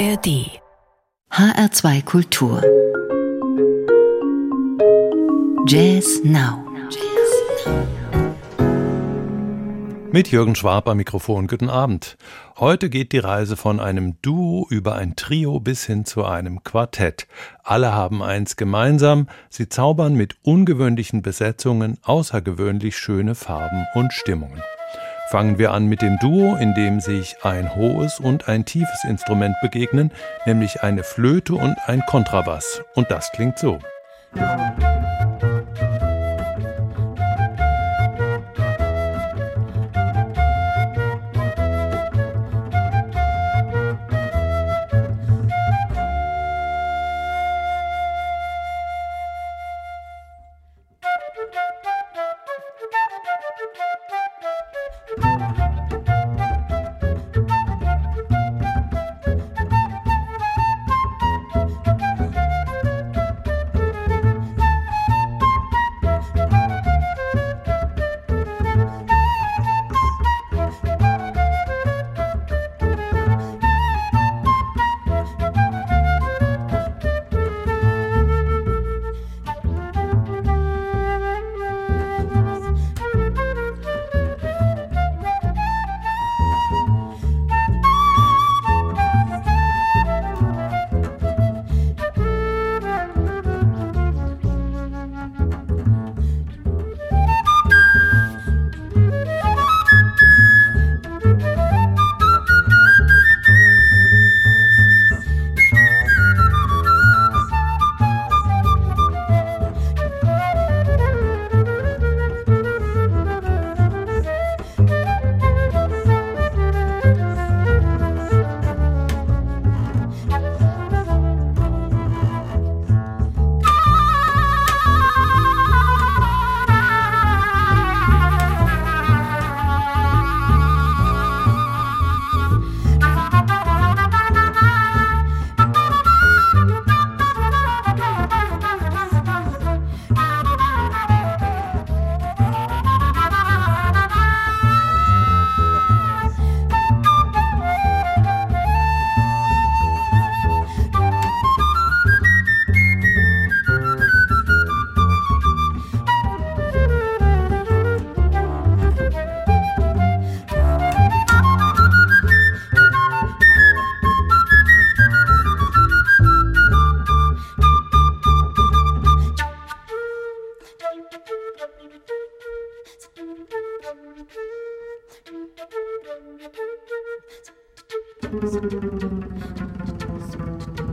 ARD HR2 Kultur Jazz Now Mit Jürgen Schwab am Mikrofon. Guten Abend. Heute geht die Reise von einem Duo über ein Trio bis hin zu einem Quartett. Alle haben eins gemeinsam. Sie zaubern mit ungewöhnlichen Besetzungen außergewöhnlich schöne Farben und Stimmungen. Fangen wir an mit dem Duo, in dem sich ein hohes und ein tiefes Instrument begegnen, nämlich eine Flöte und ein Kontrabass. Und das klingt so. Thank you.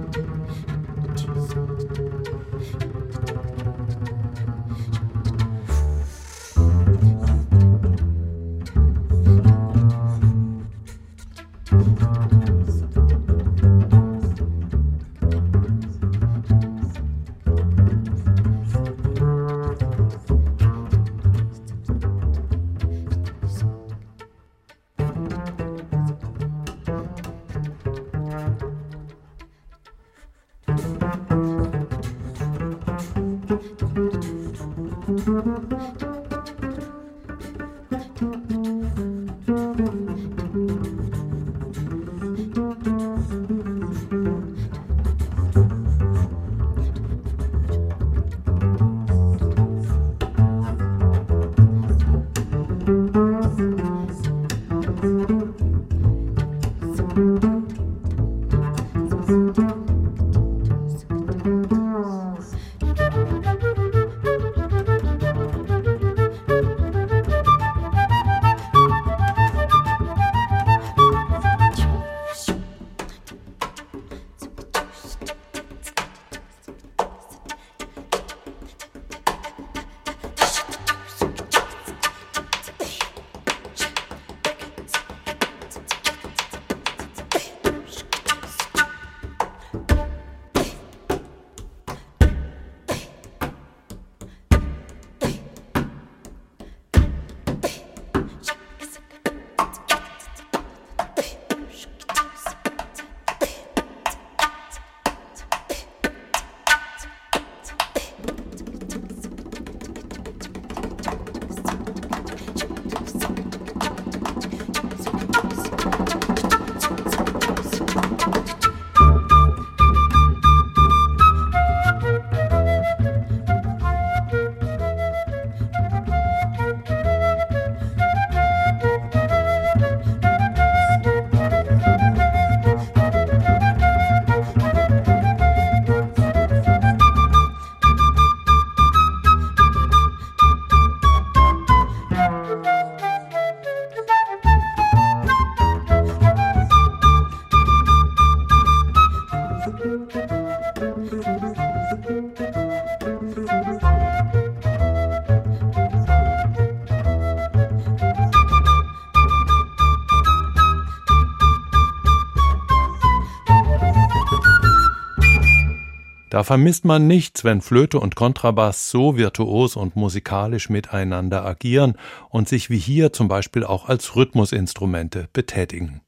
Da vermisst man nichts, wenn Flöte und Kontrabass so virtuos und musikalisch miteinander agieren und sich wie hier zum Beispiel auch als Rhythmusinstrumente betätigen.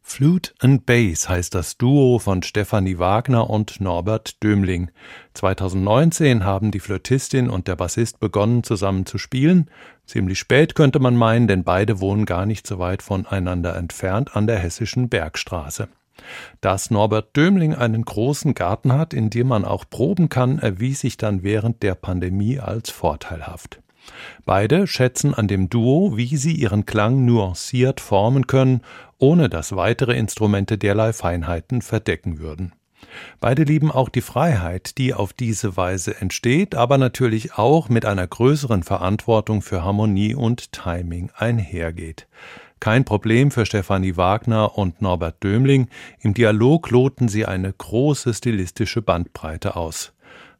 Flute and Bass heißt das Duo von Stefanie Wagner und Norbert Dömling. 2019 haben die Flötistin und der Bassist begonnen zusammen zu spielen. Ziemlich spät könnte man meinen, denn beide wohnen gar nicht so weit voneinander entfernt an der hessischen Bergstraße. Dass Norbert Dömling einen großen Garten hat, in dem man auch proben kann, erwies sich dann während der Pandemie als vorteilhaft. Beide schätzen an dem Duo, wie sie ihren Klang nuanciert formen können, ohne dass weitere Instrumente derlei Feinheiten verdecken würden. Beide lieben auch die Freiheit, die auf diese Weise entsteht, aber natürlich auch mit einer größeren Verantwortung für Harmonie und Timing einhergeht. Kein Problem für Stefanie Wagner und Norbert Dömling. Im Dialog loten sie eine große stilistische Bandbreite aus.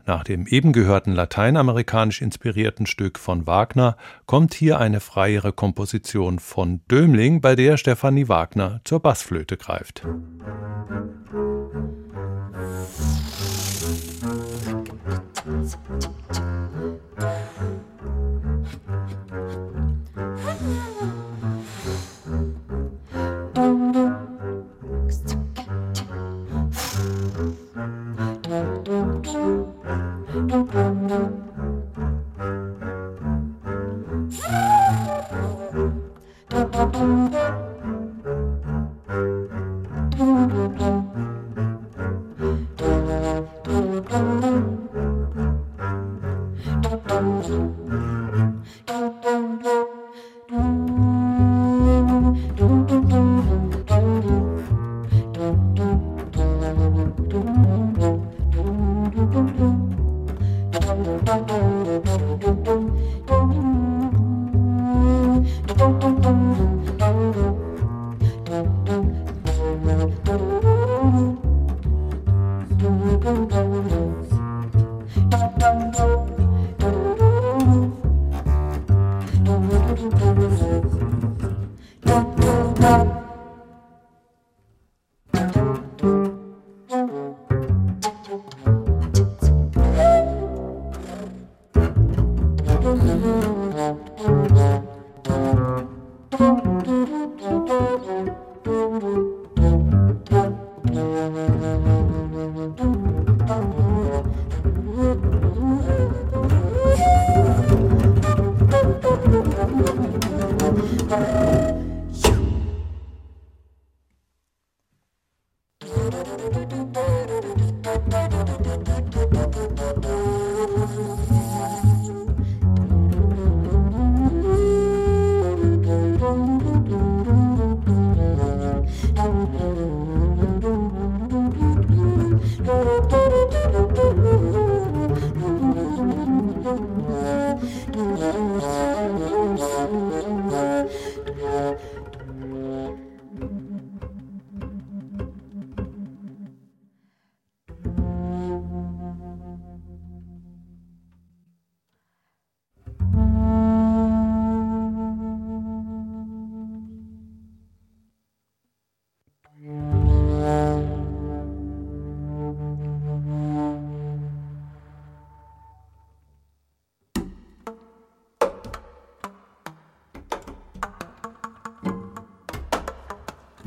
Nach dem eben gehörten lateinamerikanisch inspirierten Stück von Wagner kommt hier eine freiere Komposition von Dömling, bei der Stefanie Wagner zur Bassflöte greift. Musik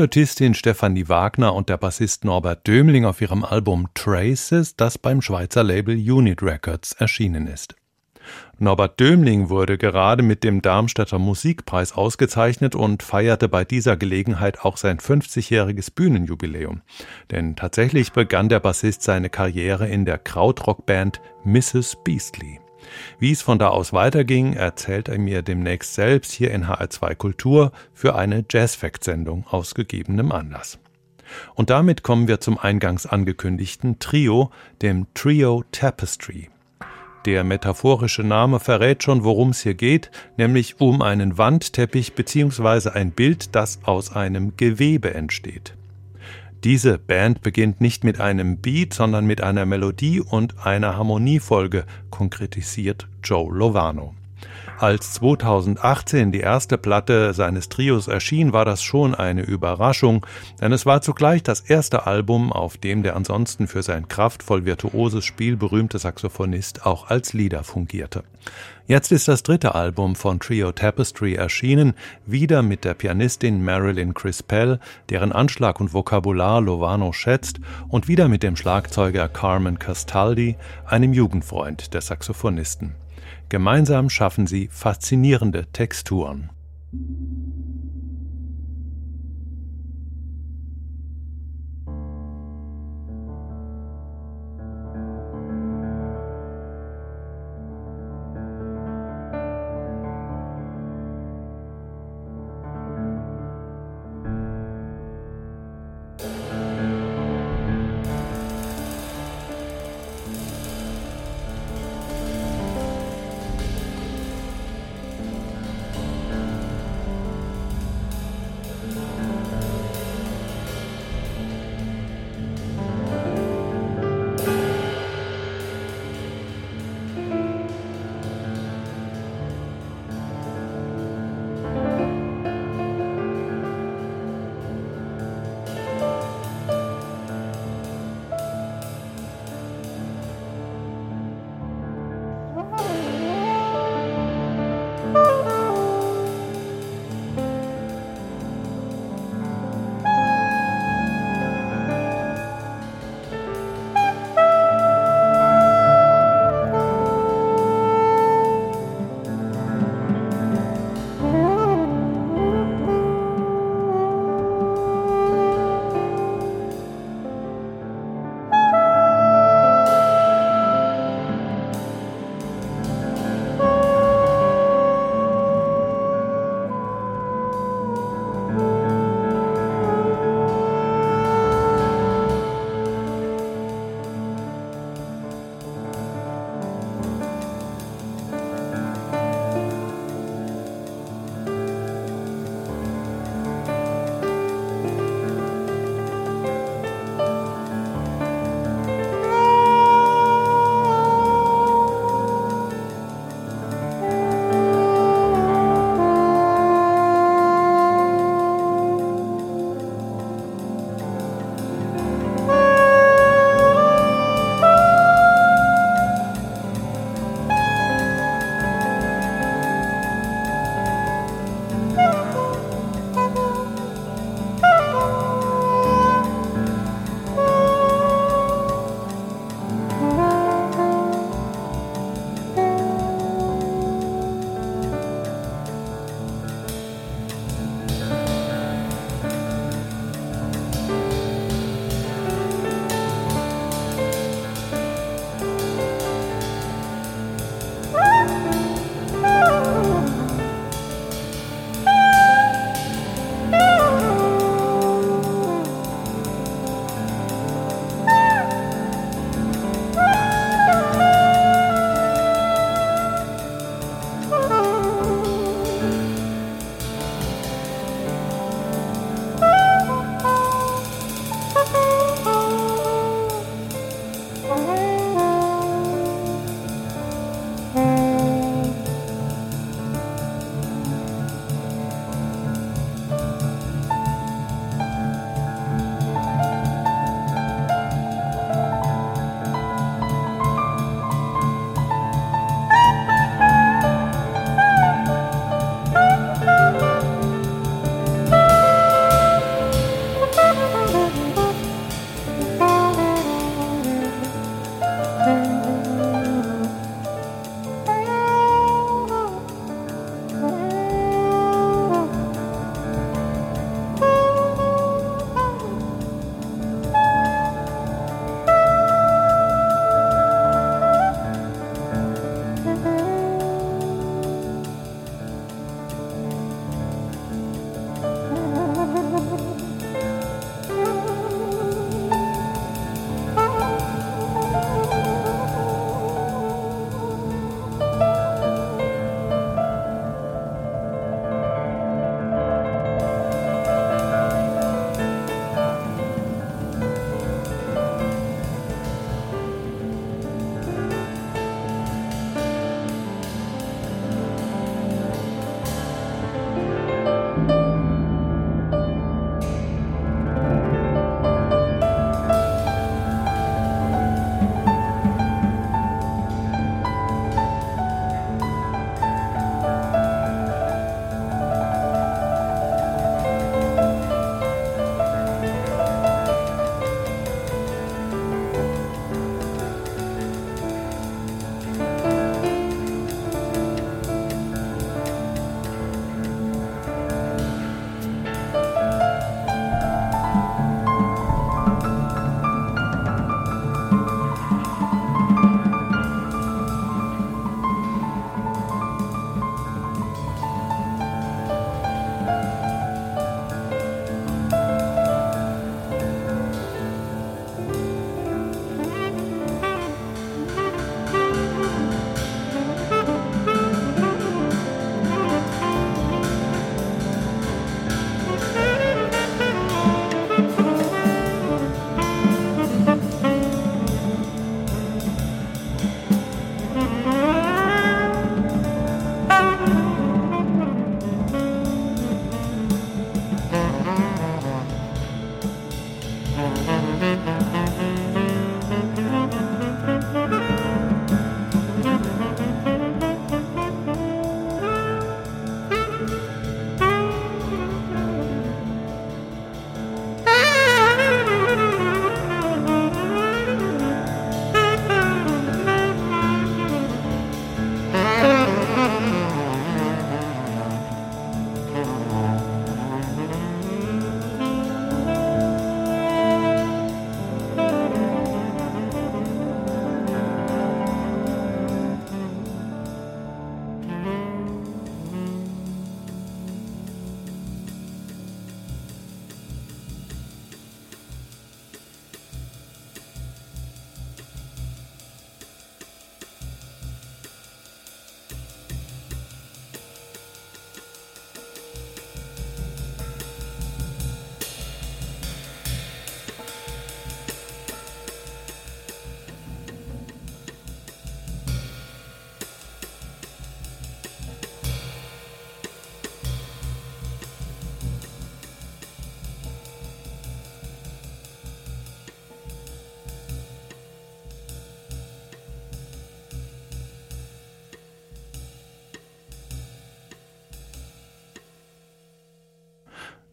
Flötistin Stefanie Wagner und der Bassist Norbert Dömling auf ihrem Album Traces, das beim Schweizer Label Unit Records erschienen ist. Norbert Dömling wurde gerade mit dem Darmstädter Musikpreis ausgezeichnet und feierte bei dieser Gelegenheit auch sein 50-jähriges Bühnenjubiläum. Denn tatsächlich begann der Bassist seine Karriere in der Krautrockband Mrs. Beastly. Wie es von da aus weiterging, erzählt er mir demnächst selbst hier in HR2 Kultur für eine Jazz-Fact-Sendung aus gegebenem Anlass. Und damit kommen wir zum eingangs angekündigten Trio, dem Trio Tapestry. Der metaphorische Name verrät schon, worum es hier geht, nämlich um einen Wandteppich bzw. ein Bild, das aus einem Gewebe entsteht. Diese Band beginnt nicht mit einem Beat, sondern mit einer Melodie und einer Harmoniefolge, konkretisiert Joe Lovano. Als 2018 die erste Platte seines Trios erschien, war das schon eine Überraschung, denn es war zugleich das erste Album, auf dem der ansonsten für sein kraftvoll virtuoses Spiel berühmte Saxophonist auch als Leader fungierte. Jetzt ist das dritte Album von Trio Tapestry erschienen, wieder mit der Pianistin Marilyn Crispell, deren Anschlag und Vokabular Lovano schätzt, und wieder mit dem Schlagzeuger Carmen Castaldi, einem Jugendfreund des Saxophonisten. Gemeinsam schaffen sie faszinierende Texturen.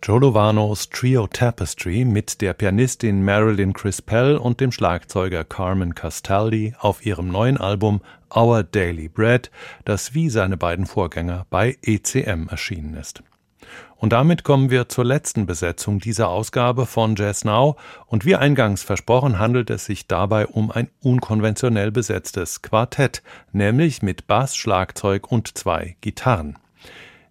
Joe Lovanos Trio Tapestry mit der Pianistin Marilyn Crispell und dem Schlagzeuger Carmen Castaldi auf ihrem neuen Album Our Daily Bread, das wie seine beiden Vorgänger bei ECM erschienen ist. Und damit kommen wir zur letzten Besetzung dieser Ausgabe von Jazz Now und wie eingangs versprochen handelt es sich dabei um ein unkonventionell besetztes Quartett, nämlich mit Bass, Schlagzeug und zwei Gitarren.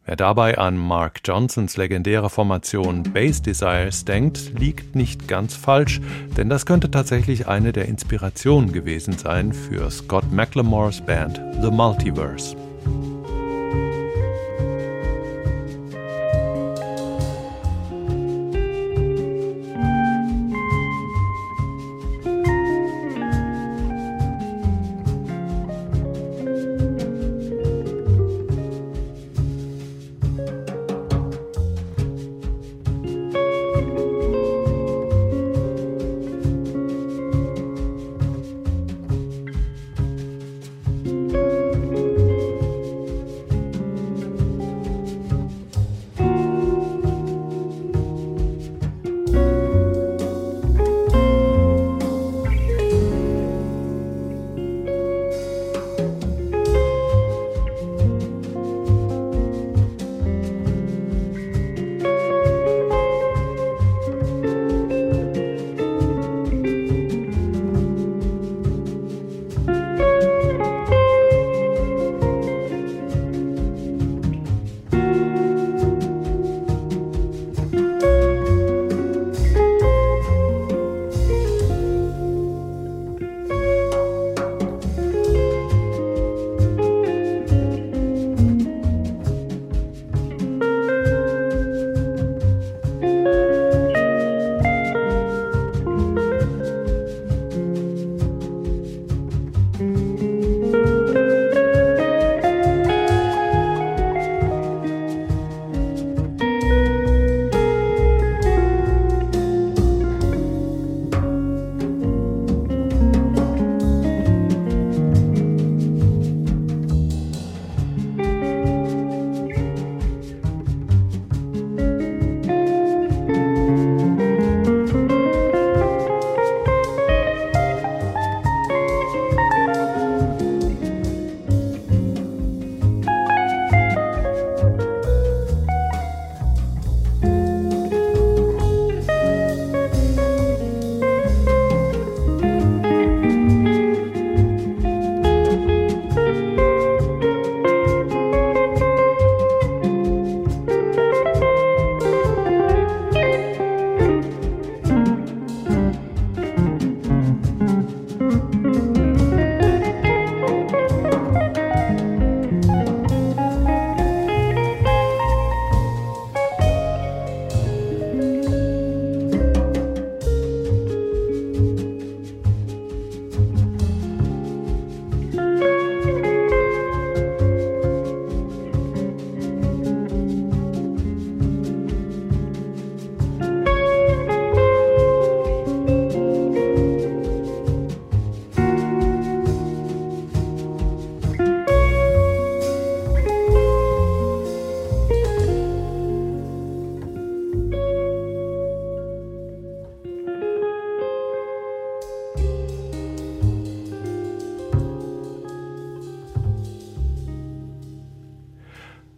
Wer dabei an Mark Johnsons legendäre Formation Bass Desires denkt, liegt nicht ganz falsch, denn das könnte tatsächlich eine der Inspirationen gewesen sein für Scott McLemores Band The Multiverse.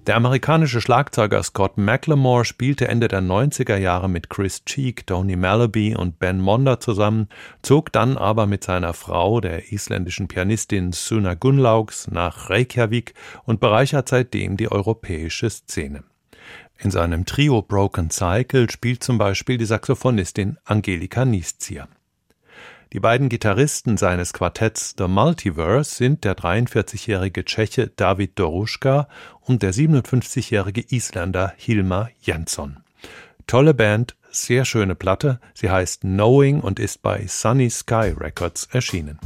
Der amerikanische Schlagzeuger Scott McLemore spielte Ende der 90er Jahre mit Chris Cheek, Tony Malaby und Ben Monder zusammen, zog dann aber mit seiner Frau, der isländischen Pianistin Suna Gunnlaugs, nach Reykjavik und bereichert seitdem die europäische Szene. In seinem Trio Broken Cycle spielt zum Beispiel die Saxophonistin Angelika Nieszier. Die beiden Gitarristen seines Quartetts The Multiverse sind der 43-jährige Tscheche David Doruschka und der 57-jährige Isländer Hilmar Jensson. Tolle Band, sehr schöne Platte, sie heißt Knowing und ist bei Sunny Sky Records erschienen.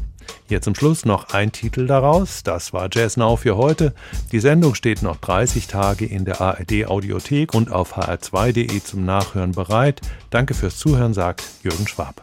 Hier zum Schluss noch ein Titel daraus. Das war Jazz Now für heute. Die Sendung steht noch 30 Tage in der ARD Audiothek und auf hr2.de zum Nachhören bereit. Danke fürs Zuhören, sagt Jürgen Schwab.